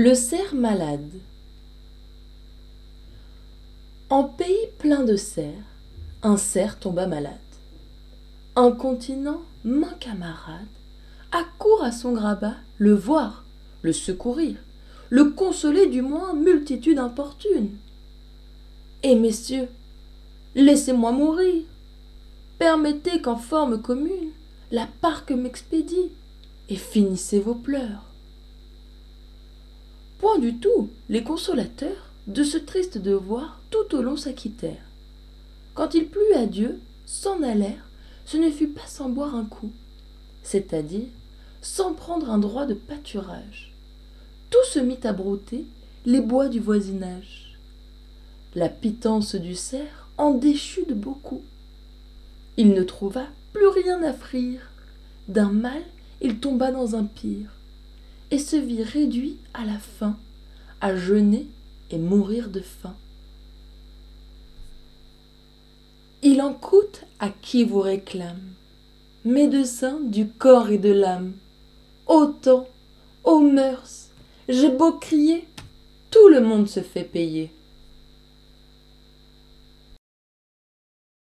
Le cerf malade En pays plein de cerfs, un cerf tomba malade. Incontinent, main camarade, accourt à son grabat le voir, le secourir, le consoler du moins multitude importune. Et messieurs, laissez-moi mourir. Permettez qu'en forme commune la parque m'expédie, et finissez vos pleurs. Du tout, les consolateurs de ce triste devoir tout au long s'acquittèrent. Quand il plut à Dieu, s'en allèrent, ce ne fut pas sans boire un coup, c'est-à-dire sans prendre un droit de pâturage. Tout se mit à brouter les bois du voisinage. La pitance du cerf en déchut de beaucoup. Il ne trouva plus rien à frire. D'un mal, il tomba dans un pire, et se vit réduit à la fin, à jeûner et mourir de faim. Il en coûte à qui vous réclame, médecin du corps et de l'âme. Autant, ô mœurs, j'ai beau crier, tout le monde se fait payer.